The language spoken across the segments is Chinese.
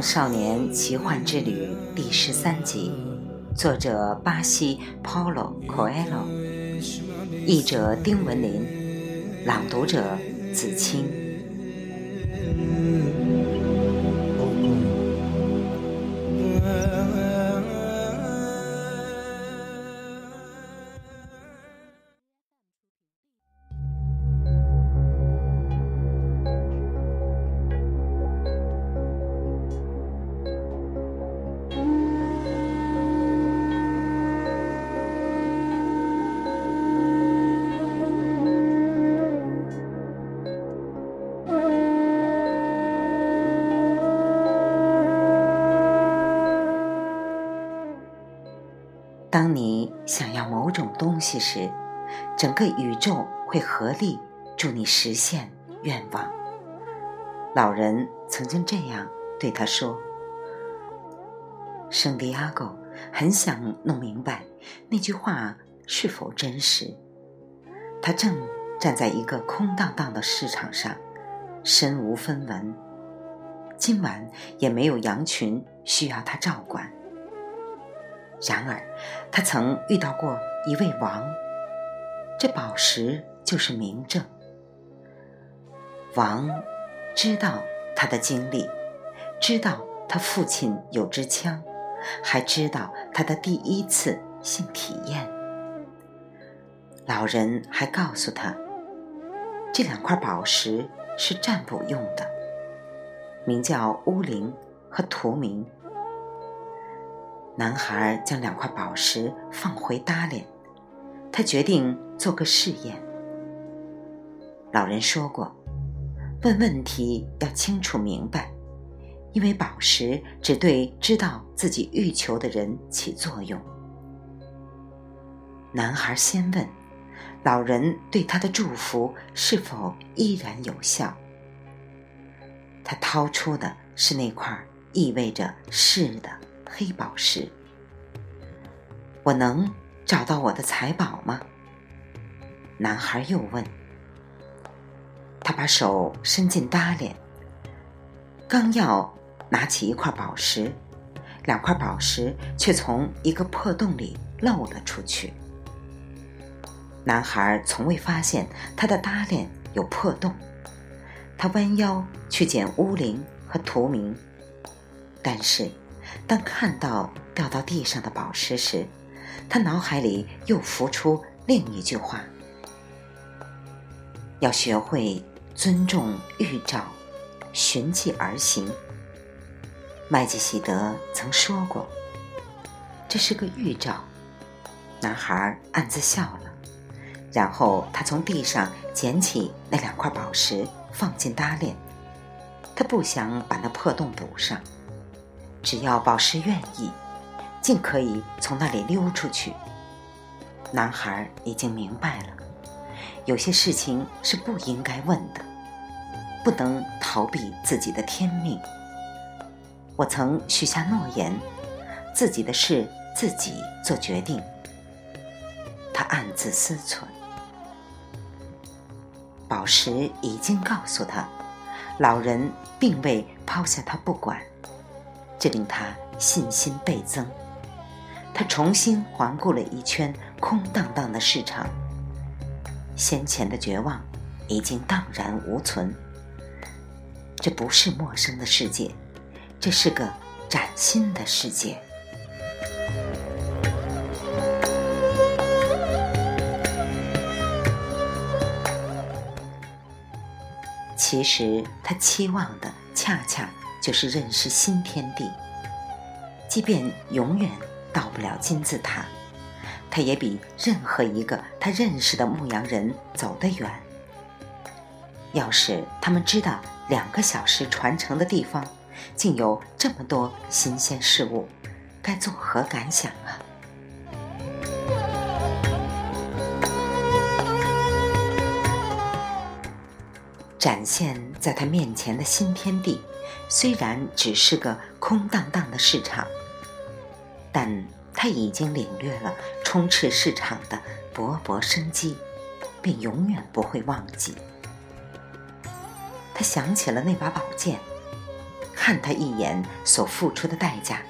少年奇幻之旅》第十三集，作者巴西 Paulo Coelho，译者丁文林，朗读者子清。当你想要某种东西时，整个宇宙会合力助你实现愿望。老人曾经这样对他说：“圣地亚哥很想弄明白那句话是否真实。他正站在一个空荡荡的市场上，身无分文，今晚也没有羊群需要他照管。”然而，他曾遇到过一位王，这宝石就是明证。王知道他的经历，知道他父亲有支枪，还知道他的第一次性体验。老人还告诉他，这两块宝石是占卜用的，名叫乌灵和图明。男孩将两块宝石放回搭链，他决定做个试验。老人说过，问问题要清楚明白，因为宝石只对知道自己欲求的人起作用。男孩先问，老人对他的祝福是否依然有效？他掏出的是那块意味着是的。黑宝石，我能找到我的财宝吗？男孩又问。他把手伸进搭链，刚要拿起一块宝石，两块宝石却从一个破洞里漏了出去。男孩从未发现他的搭链有破洞，他弯腰去捡乌灵和图明，但是。当看到掉到地上的宝石时，他脑海里又浮出另一句话：要学会尊重预兆，循迹而行。麦基喜德曾说过：“这是个预兆。”男孩暗自笑了，然后他从地上捡起那两块宝石，放进搭链。他不想把那破洞补上。只要宝石愿意，尽可以从那里溜出去。男孩已经明白了，有些事情是不应该问的，不能逃避自己的天命。我曾许下诺言，自己的事自己做决定。他暗自思忖，宝石已经告诉他，老人并未抛下他不管。这令他信心倍增。他重新环顾了一圈空荡荡的市场，先前的绝望已经荡然无存。这不是陌生的世界，这是个崭新的世界。其实他期望的恰恰……就是认识新天地，即便永远到不了金字塔，他也比任何一个他认识的牧羊人走得远。要是他们知道两个小时传承的地方竟有这么多新鲜事物，该作何感想啊？展现在他面前的新天地。虽然只是个空荡荡的市场，但他已经领略了充斥市场的勃勃生机，并永远不会忘记。他想起了那把宝剑，看他一眼所付出的代价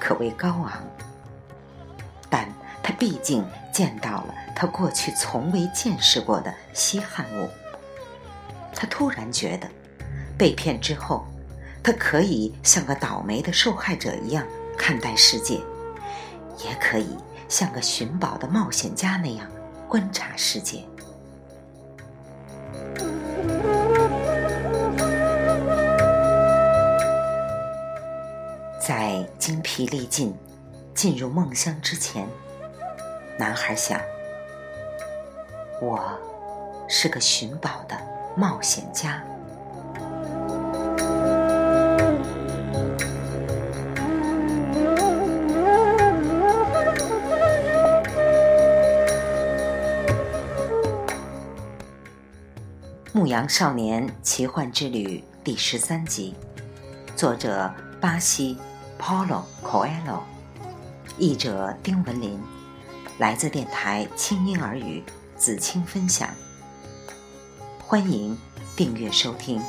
可谓高昂，但他毕竟见到了他过去从未见识过的稀罕物。他突然觉得，被骗之后，他可以像个倒霉的受害者一样看待世界，也可以像个寻宝的冒险家那样观察世界。在精疲力尽、进入梦乡之前，男孩想：“我是个寻宝的冒险家。”《羊少年奇幻之旅》第十三集，作者巴西。Paulo Coelho，译者丁文林，来自电台轻音耳语子清分享。欢迎订阅收听。